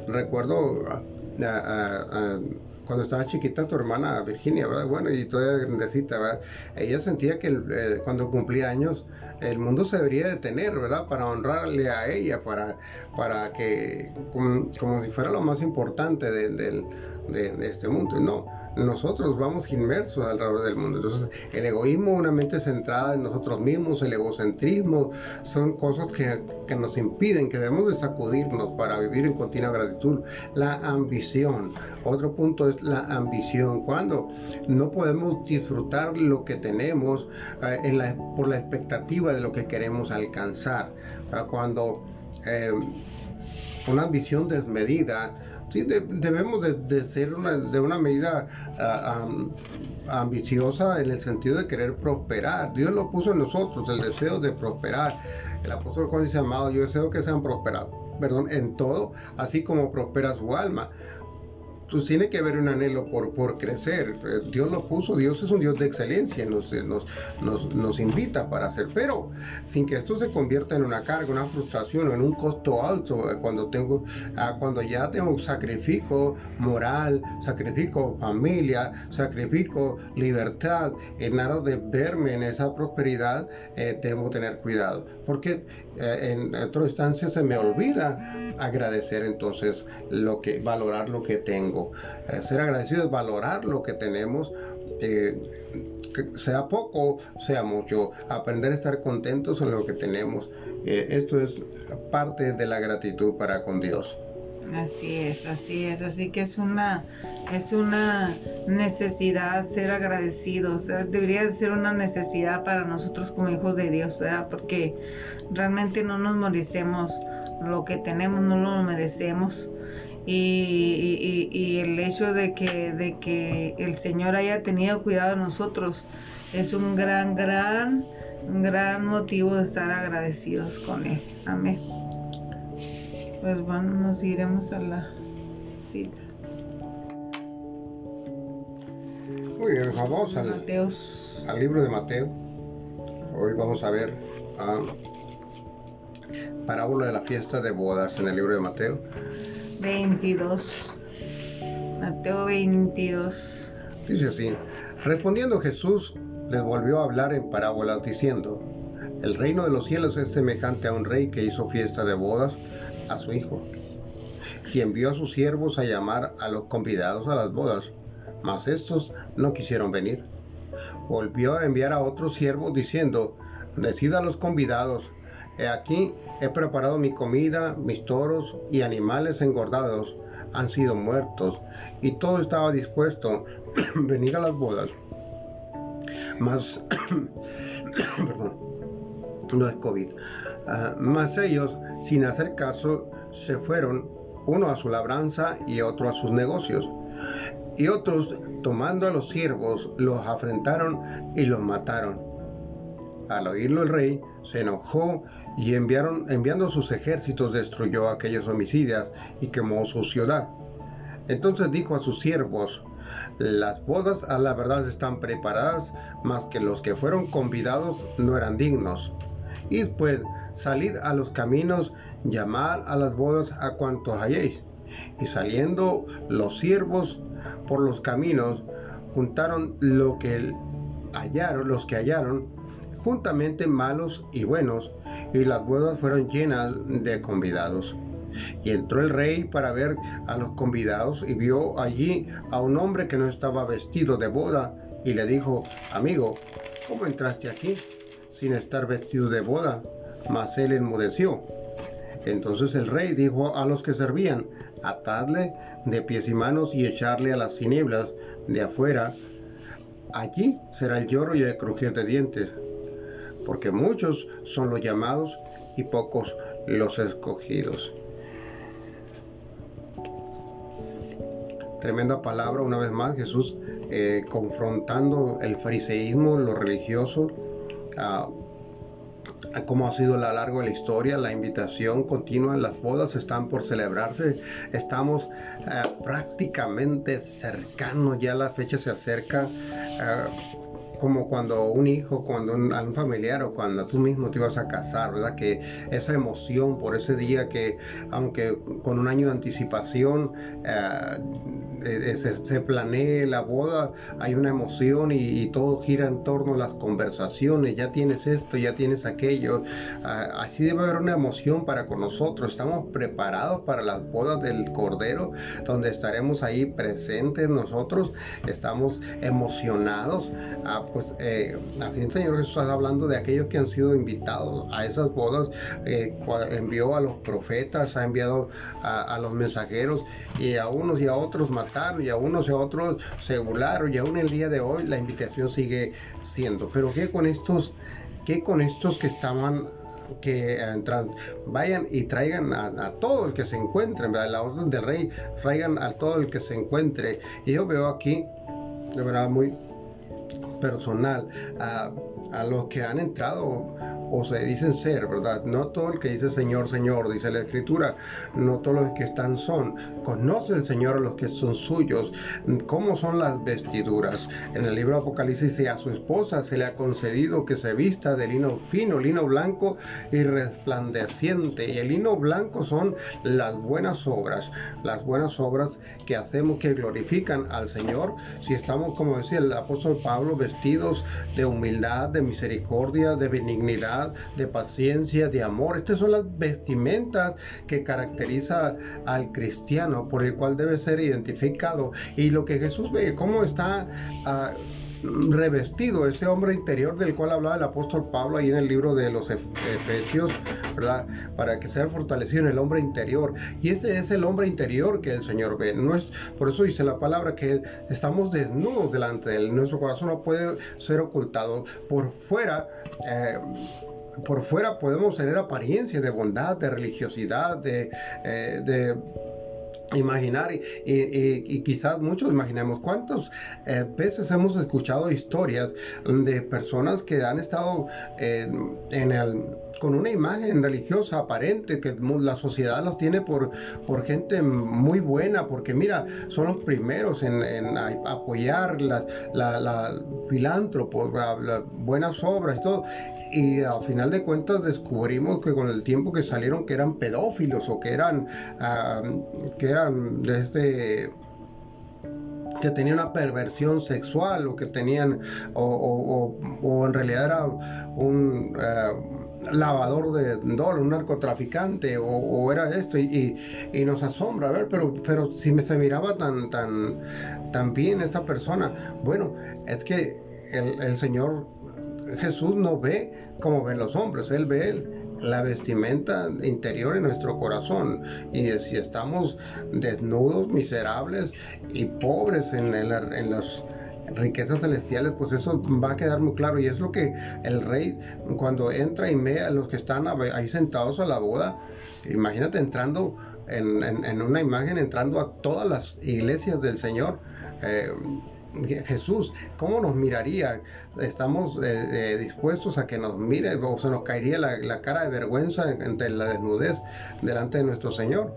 Recuerdo cuando estaba chiquita tu hermana Virginia, ¿verdad? Bueno, y todavía grandecita, ¿verdad? Ella sentía que eh, cuando cumplía años el mundo se debería detener, ¿verdad? Para honrarle a ella, para, para que, como, si fuera lo más importante de, de este mundo. No, nosotros vamos inmersos alrededor del mundo. Entonces, el egoísmo, una mente centrada en nosotros mismos, el egocentrismo, son cosas que, nos impiden, que debemos de sacudirnos para vivir en continua gratitud. La ambición, otro punto es la ambición. Cuando no podemos disfrutar lo que tenemos eh, por la expectativa de lo que queremos alcanzar. Cuando eh, una ambición desmedida, sí, debemos de, ser una, de una medida ah, ambiciosa en el sentido de querer prosperar. Dios lo puso en nosotros, el deseo de prosperar. El apóstol Juan dice, amado, yo deseo que sean prosperados, perdón, en todo, así como prospera su alma pues tiene que haber un anhelo por, por crecer. Eh, Dios lo puso, Dios es un Dios de excelencia, nos, eh, nos, nos, nos, invita para hacer, pero sin que esto se convierta en una carga, una frustración en un costo alto eh, cuando tengo, ah, cuando ya tengo sacrificio moral, sacrifico familia, sacrifico libertad, en nada de verme en esa prosperidad, eh, debo tener cuidado, porque en otra instancia se me olvida agradecer entonces lo que, valorar lo que tengo. Eh, ser agradecido es valorar lo que tenemos. Eh, sea poco, sea mucho, aprender a estar contentos en lo que tenemos. Eh, esto es parte de la gratitud para con Dios.
Así es, así es, así que es una es una necesidad ser agradecidos, debería ser una necesidad para nosotros como hijos de Dios, ¿verdad? Porque realmente no nos merecemos lo que tenemos, no lo merecemos y, el hecho de que, de que el Señor haya tenido cuidado de nosotros es un gran, gran, gran motivo de estar agradecidos con Él. Amén. Pues bueno, nos iremos a la cita.
Muy bien, vamos al, al libro de Mateo. Hoy vamos a ver a parábola de la fiesta de bodas en el libro de Mateo?
22. Mateo 22.
Dice así, respondiendo Jesús les volvió a hablar en parábolas diciendo, el reino de los cielos es semejante a un rey que hizo fiesta de bodas a su hijo, y envió a sus siervos a llamar a los convidados a las bodas, mas estos no quisieron venir. Volvió a enviar a otros siervos diciendo, decid a los convidados, aquí he preparado mi comida, mis toros y animales engordados han sido muertos, y todo estaba dispuesto a *clears throat* venir a las bodas. Mas, *clears throat* perdón, no es COVID, uh, mas ellos, sin hacer caso, se fueron, uno a su labranza y otro a sus negocios. Y otros, tomando a los siervos, los afrentaron y los mataron. Al oírlo el rey se enojó y enviaron, enviando sus ejércitos destruyó a aquellos homicidas y quemó su ciudad. Entonces dijo a sus siervos, las bodas a la verdad están preparadas, mas que los que fueron convidados no eran dignos. Y después salid a los caminos, llamad a las bodas a cuantos halléis. Y saliendo los siervos por los caminos, juntaron lo que hallaron, los que hallaron, juntamente malos y buenos, y las bodas fueron llenas de convidados. Y entró el rey para ver a los convidados y vio allí a un hombre que no estaba vestido de boda y le dijo, amigo, ¿cómo entraste aquí sin estar vestido de boda? Mas él enmudeció. Entonces el rey dijo a los que servían, atadle de pies y manos y echarle a las tinieblas de afuera. Allí será el lloro y el crujir de dientes, porque muchos son los llamados y pocos los escogidos. Tremenda palabra, una vez más, Jesús eh, confrontando el fariseísmo, lo religioso, a, cómo ha sido a lo largo de la historia, la invitación continua, las bodas están por celebrarse, estamos eh, prácticamente cercanos, ya la fecha se acerca. Eh, como cuando un hijo, cuando un, un, familiar o cuando tú mismo te ibas a casar, ¿verdad? Que esa emoción por ese día que, aunque con un año de anticipación, eh, eh, eh, se, planee la boda, hay una emoción y, todo gira en torno a las conversaciones, ya tienes esto, ya tienes aquello, ah, así debe haber una emoción para con nosotros, estamos preparados para las bodas del Cordero, donde estaremos ahí presentes nosotros, estamos emocionados, ah, pues eh, así el Señor Jesús está hablando de aquellos que han sido invitados a esas bodas, envió a los profetas, ha enviado a, a los mensajeros y a unos y a otros y a unos y a otros se burlaron y aún el día de hoy la invitación sigue siendo. Pero ¿qué con estos, qué con estos que estaban que entran, vayan y traigan a, todo el que se encuentre, la orden del rey, traigan a todo el que se encuentre. Y yo veo aquí, de verdad, muy personal, a los que han entrado o se dicen ser, ¿verdad? No todo el que dice Señor, Señor, dice la Escritura, no todos los que están son. Conoce el Señor a los que son suyos. ¿Cómo son las vestiduras? En el libro de Apocalipsis dice, a su esposa se le ha concedido que se vista de lino fino, lino blanco y resplandeciente. Y el lino blanco son las buenas obras, las buenas obras que hacemos que glorifican al Señor. Si estamos, como decía el apóstol Pablo, vestidos de humildad, de misericordia, de benignidad, de paciencia, de amor. Estas son las vestimentas que caracteriza al cristiano, por el cual debe ser identificado. Y lo que Jesús ve, cómo está... Ah, revestido, ese hombre interior del cual hablaba el apóstol Pablo ahí en el libro de los Efesios, ¿verdad? Para que sea fortalecido en el hombre interior. Y ese es el hombre interior que el Señor ve. No es, por eso dice la palabra que estamos desnudos delante de él. Nuestro corazón no puede ser ocultado. Por fuera, eh, por fuera podemos tener apariencia de bondad, de religiosidad, de, eh, imaginar y, quizás muchos imaginemos cuántas eh, veces hemos escuchado historias de personas que han estado eh, en el con una imagen religiosa aparente que la sociedad las tiene por, por gente muy buena, porque mira, son los primeros en, apoyar las la, filántropos, buenas obras y todo. Y al final de cuentas descubrimos que con el tiempo que salieron que eran pedófilos o que eran, ah, que eran de este que tenían una perversión sexual o que tenían o, o, en realidad era un ah, lavador de dólares, un narcotraficante o, era esto y, nos asombra, a ver, pero, pero si me se miraba tan, tan, tan bien esta persona, bueno, es que el, el Señor Jesús no ve como ven los hombres, Él ve la vestimenta interior en nuestro corazón. Y si estamos desnudos, miserables y pobres en, en las riquezas celestiales, pues eso va a quedar muy claro. Y es lo que el rey, cuando entra y ve a los que están ahí sentados a la boda, imagínate entrando en, una imagen, entrando a todas las iglesias del Señor. Eh, Jesús, ¿cómo nos miraría? ¿Estamos eh, eh, dispuestos a que nos mire o se nos caería la, cara de vergüenza entre la desnudez delante de nuestro Señor?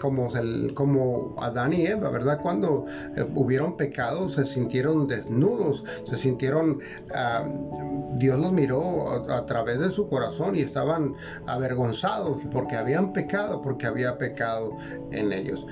Como, el, como Adán y Eva, ¿verdad? Cuando eh, hubieron pecados, se sintieron desnudos, se sintieron, Dios los miró a, a, través de su corazón y estaban avergonzados porque habían pecado, porque había pecado en ellos.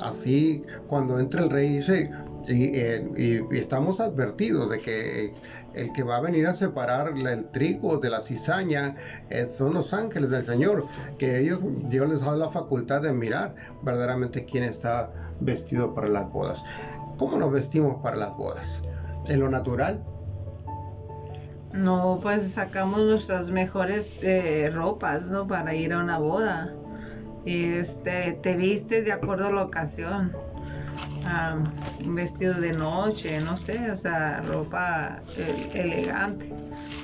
Así, cuando entra el rey dice, eh, y, estamos advertidos de que el que va a venir a separar el trigo de la cizaña eh, son los ángeles del Señor, que ellos, Dios les da la facultad de mirar verdaderamente quién está vestido para las bodas. ¿Cómo nos vestimos para las bodas? ¿En lo natural?
No, pues sacamos nuestras mejores eh, ropas, ¿no? Para ir a una boda. Y este, te vistes de acuerdo a la ocasión un vestido de noche, no sé, o sea, ropa eh, elegante,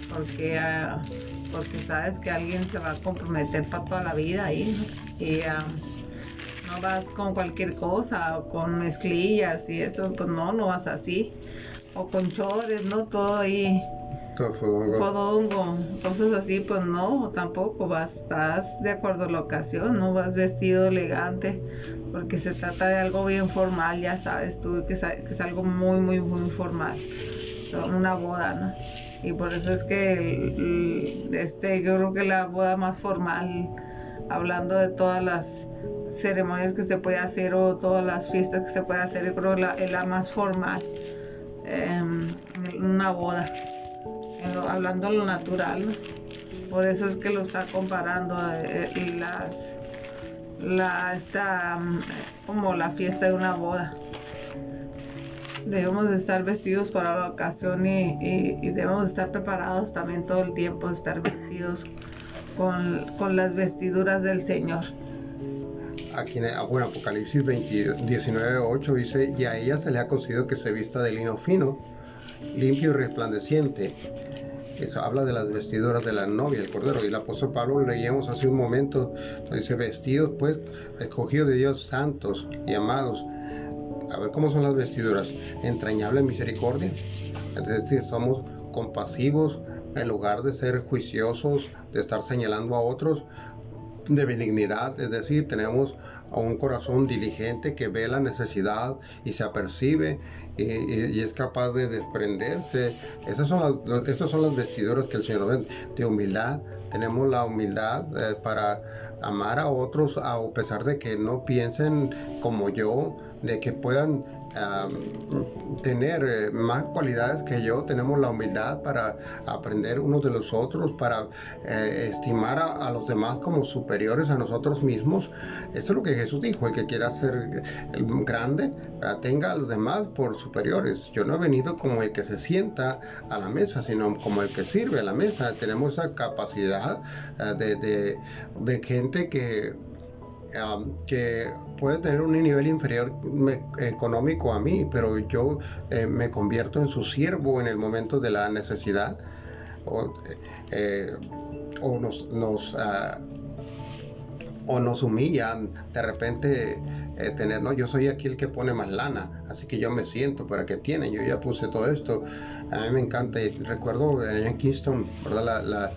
porque, ah, porque sabes que alguien se va a comprometer para toda la vida ahí, y no vas con cualquier cosa, o con mezclillas y eso, pues no, no vas así, o con chores, ¿no? Todo ahí. Todo fodongo. Fodongo, cosas así, pues no, tampoco vas, vas de acuerdo a la ocasión, no vas vestido elegante, porque se trata de algo bien formal, ya sabes tú, que es, algo muy, muy, muy formal, una boda, ¿no? Y por eso es que este, yo creo que la boda más formal, hablando de todas las ceremonias que se puede hacer o todas las fiestas que se puede hacer, yo creo que la, es la más formal, em, una boda, hablando de lo natural, Por eso es que lo está comparando eh, las la está mm, como la fiesta de una boda. Debemos de estar vestidos para la ocasión y, debemos de estar preparados también todo el tiempo, de estar vestidos con, las vestiduras del Señor.
Aquí en bueno, Apocalipsis 19, 8 dice, y a ella se le ha concedido que se vista de lino fino, limpio y resplandeciente habla de las vestiduras de la novia, el cordero. Y el apóstol Pablo leíamos hace un momento, dice vestidos, pues, escogidos de Dios santos y amados. A ver cómo son las vestiduras. Entrañable misericordia. Es decir, somos compasivos en lugar de ser juiciosos, de estar señalando a otros, de benignidad, es decir, tenemos un corazón diligente que ve la necesidad y se apercibe y, es capaz de desprenderse. Esas son las, estas son las vestiduras que el Señor de humildad. Tenemos la humildad eh, para amar a otros a pesar de que no piensen como yo, de que puedan tener eh, más cualidades que yo, tenemos la humildad para aprender unos de los otros, para eh, estimar a, los demás como superiores a nosotros mismos. Eso es lo que Jesús dijo, el que quiera ser grande, tenga a los demás por superiores. Yo no he venido como el que se sienta a la mesa, sino como el que sirve a la mesa. Tenemos esa capacidad eh, de, de gente que que puede tener un nivel inferior económico a mí, pero yo eh, me convierto en su siervo en el momento de la necesidad o, eh, nos, nos, ah, o nos humillan de repente eh, tener, no, yo soy aquí el que pone más lana, así que yo me siento para que tienen, yo ya puse todo esto, a mí me encanta, recuerdo en Kingston, ¿verdad?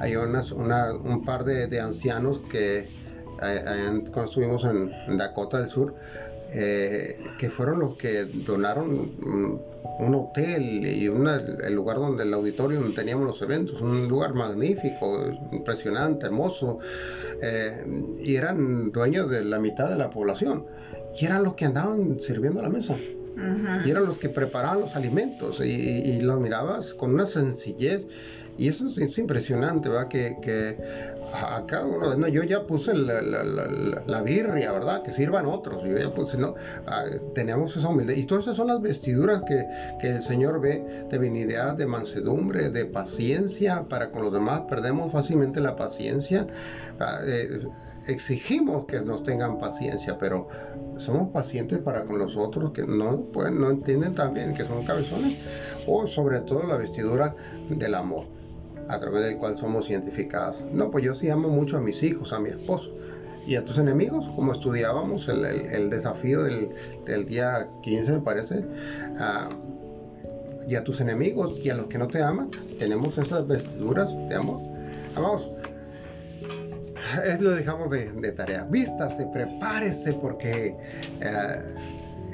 Hay unas, una, un par de, ancianos que eh, cuando estuvimos en Dakota del Sur, eh, que fueron los que donaron un hotel y el lugar donde el auditorio donde teníamos los eventos, un lugar magnífico, impresionante, hermoso, eh, y eran dueños de la mitad de la población, y eran los que andaban sirviendo a la mesa. Y eran los que preparaban los alimentos y, y los mirabas con una sencillez y eso es, impresionante, ¿verdad? Que, que acá uno, no, yo ya puse la, la, la, birria, ¿verdad? Que sirvan otros. Yo ya puse, no, ah, tenemos esa humildad. Y todas esas son las vestiduras que, que el Señor ve de benignidad, de mansedumbre, de paciencia para con los demás. Perdemos fácilmente la paciencia. Ah, eh, exigimos que nos tengan paciencia, pero somos pacientes para con los otros que no, pues, no entienden también que son cabezones, o sobre todo la vestidura del amor a través del cual somos identificados. No, pues yo sí amo mucho a mis hijos, a mi esposo. Y a tus enemigos, como estudiábamos el, el, desafío del, del, día 15, me parece, y a tus enemigos y a los que no te aman, tenemos esas vestiduras de amor. Vamos, es lo dejamos de, de tarea. Vístase, prepárese porque... Eh,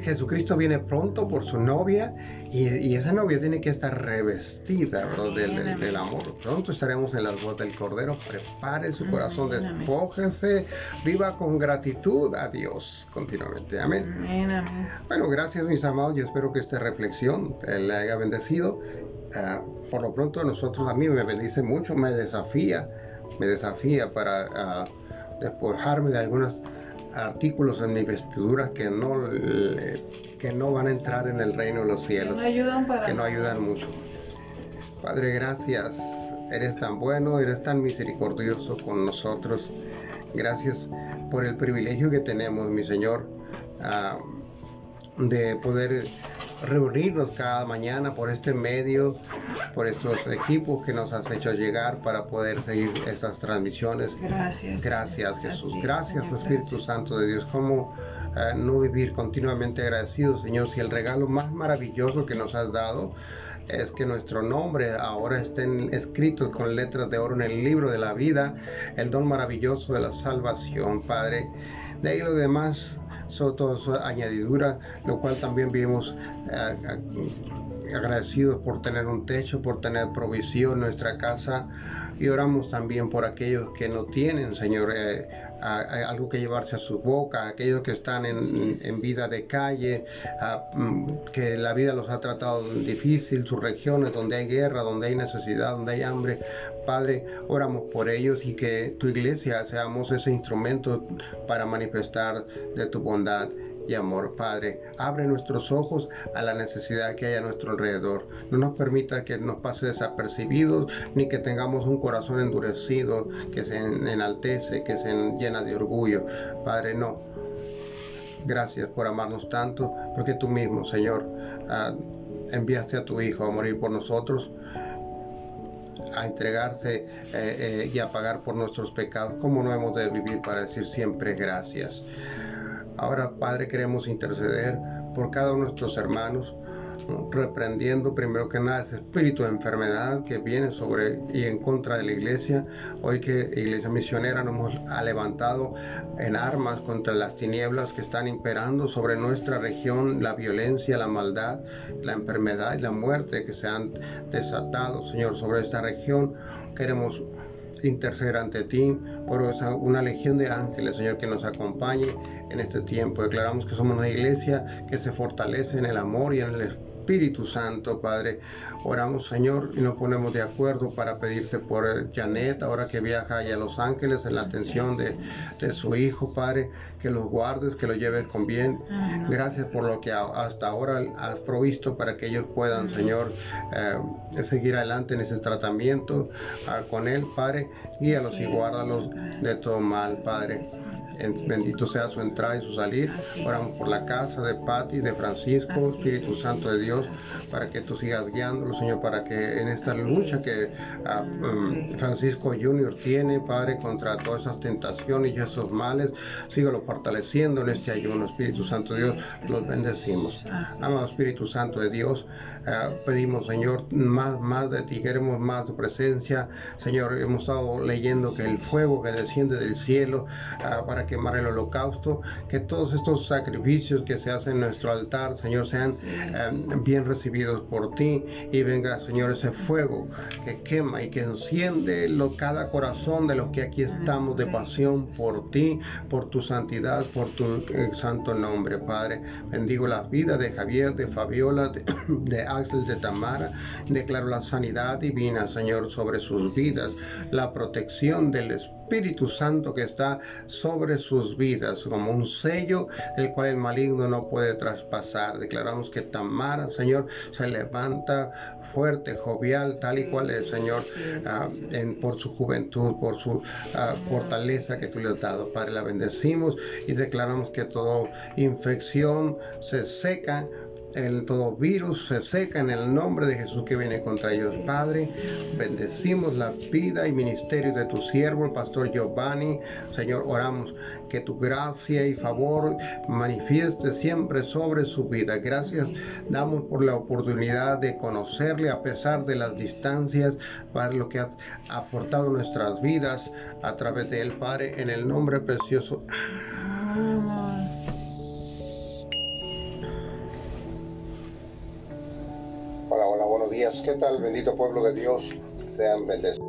Jesucristo viene pronto por su novia y, esa novia tiene que estar revestida del, amor. Pronto estaremos en las bodas del Cordero. Prepare su corazón, despójese, viva con gratitud a Dios continuamente. Amén. Bueno, gracias mis amados. Yo espero que esta reflexión le haya bendecido. Ah, por lo pronto a nosotros, a mí me bendice mucho, me desafía, me desafía para ah, despojarme de algunas artículos en mi vestidura que no, que no van a entrar en el reino de los cielos, que no ayudan, mucho. Padre, gracias. Eres tan bueno, eres tan misericordioso con nosotros. Gracias por el privilegio que tenemos, mi Señor, ah, de poder reunirnos cada mañana por este medio, por estos equipos que nos has hecho llegar para poder seguir esas transmisiones.
Gracias.
Gracias Jesús. Gracias Espíritu Santo de Dios. ¿Cómo eh, no vivir continuamente agradecidos, Señor, si el regalo más maravilloso que nos has dado es que nuestro nombre ahora estén escritos con letras de oro en el libro de la vida, el don maravilloso de la salvación, Padre. De ahí lo demás todo su añadidura, lo cual también vimos eh, agradecidos por tener un techo, por tener provisión en nuestra casa. Y oramos también por aquellos que no tienen, Señor, eh, algo que llevarse a su boca, aquellos que están en, vida de calle, mm, que la vida los ha tratado difícil, sus regiones donde hay guerra, donde hay necesidad, donde hay hambre. Padre, oramos por ellos y que tu iglesia seamos ese instrumento para manifestar de tu bondad y amor, Padre. Abre nuestros ojos a la necesidad que hay a nuestro alrededor. No nos permita que nos pase desapercibidos ni que tengamos un corazón endurecido que se enaltece, que se llena de orgullo. Padre, no. Gracias por amarnos tanto, porque tú mismo, Señor, ah, enviaste a tu Hijo a morir por nosotros a entregarse eh, eh, y a pagar por nuestros pecados. ¿Cómo no hemos de vivir para decir siempre gracias? Ahora, Padre, queremos interceder por cada uno de nuestros hermanos, reprendiendo primero que nada ese espíritu de enfermedad que viene sobre y en contra de la iglesia. Hoy que Iglesia Misionera nos ha levantado en armas contra las tinieblas que están imperando sobre nuestra región, la violencia, la maldad, la enfermedad y la muerte que se han desatado, Señor, sobre esta región. Queremos interceder ante ti por una legión de ángeles, Señor, que nos acompañe en este tiempo. Declaramos que somos una iglesia que se fortalece en el amor y en el Espíritu Santo, Padre. Oramos, Señor, y nos ponemos de acuerdo para pedirte por Janet, ahora que viaja allá a Los Ángeles, en la atención de, su hijo, Padre, que los guardes, que lo lleves con bien. Gracias por lo que hasta ahora has provisto para que ellos puedan, Señor, eh, seguir adelante en ese tratamiento ah, con él, Padre. Guíalos y guárdalos de todo mal, Padre. Bendito sea su entrada y su salir. Oramos por la casa de Patti, de Francisco, Espíritu Santo de Dios para que tú sigas guiándolo, Señor, para que en esta lucha que ah, um, Francisco Junior tiene, Padre, contra todas esas tentaciones y esos males, sígalo fortaleciendo en este ayuno, Espíritu Santo de Dios, los bendecimos. Amado Espíritu Santo de Dios, ah, pedimos, Señor, más, más de ti, queremos más de presencia, Señor, hemos estado leyendo que el fuego que desciende del cielo ah, para quemar el holocausto, que todos estos sacrificios que se hacen en nuestro altar, Señor, sean eh, bien recibidos por ti. Y venga, Señor, ese fuego que quema y que enciende lo, cada corazón de los que aquí estamos de pasión por ti, por tu santidad, por tu eh, santo nombre, Padre. Bendigo las vidas de Javier, de Fabiola, de, *clears throat* de Axel, de Tamara. Declaro la sanidad divina, Señor, sobre sus vidas, la protección del Espíritu Santo que está sobre sus vidas, como un sello el cual el maligno no puede traspasar. Declaramos que Tamara, Señor, se levanta fuerte, jovial, tal y cual es, Señor, ah, en, por su juventud, por su ah, fortaleza que tú le has dado. Padre, la bendecimos y declaramos que toda infección se seca el todo virus se seca en el nombre de Jesús que viene contra ellos. Padre, bendecimos la vida y ministerio de tu siervo, el pastor Giovanni. Señor, oramos que tu gracia y favor manifieste siempre sobre su vida. Gracias damos por la oportunidad de conocerle a pesar de las distancias, para lo que has aportado nuestras vidas a través de él, Padre, en el nombre precioso. Hola, hola, buenos días. ¿Qué tal, bendito pueblo de Dios? Sean bendecidos.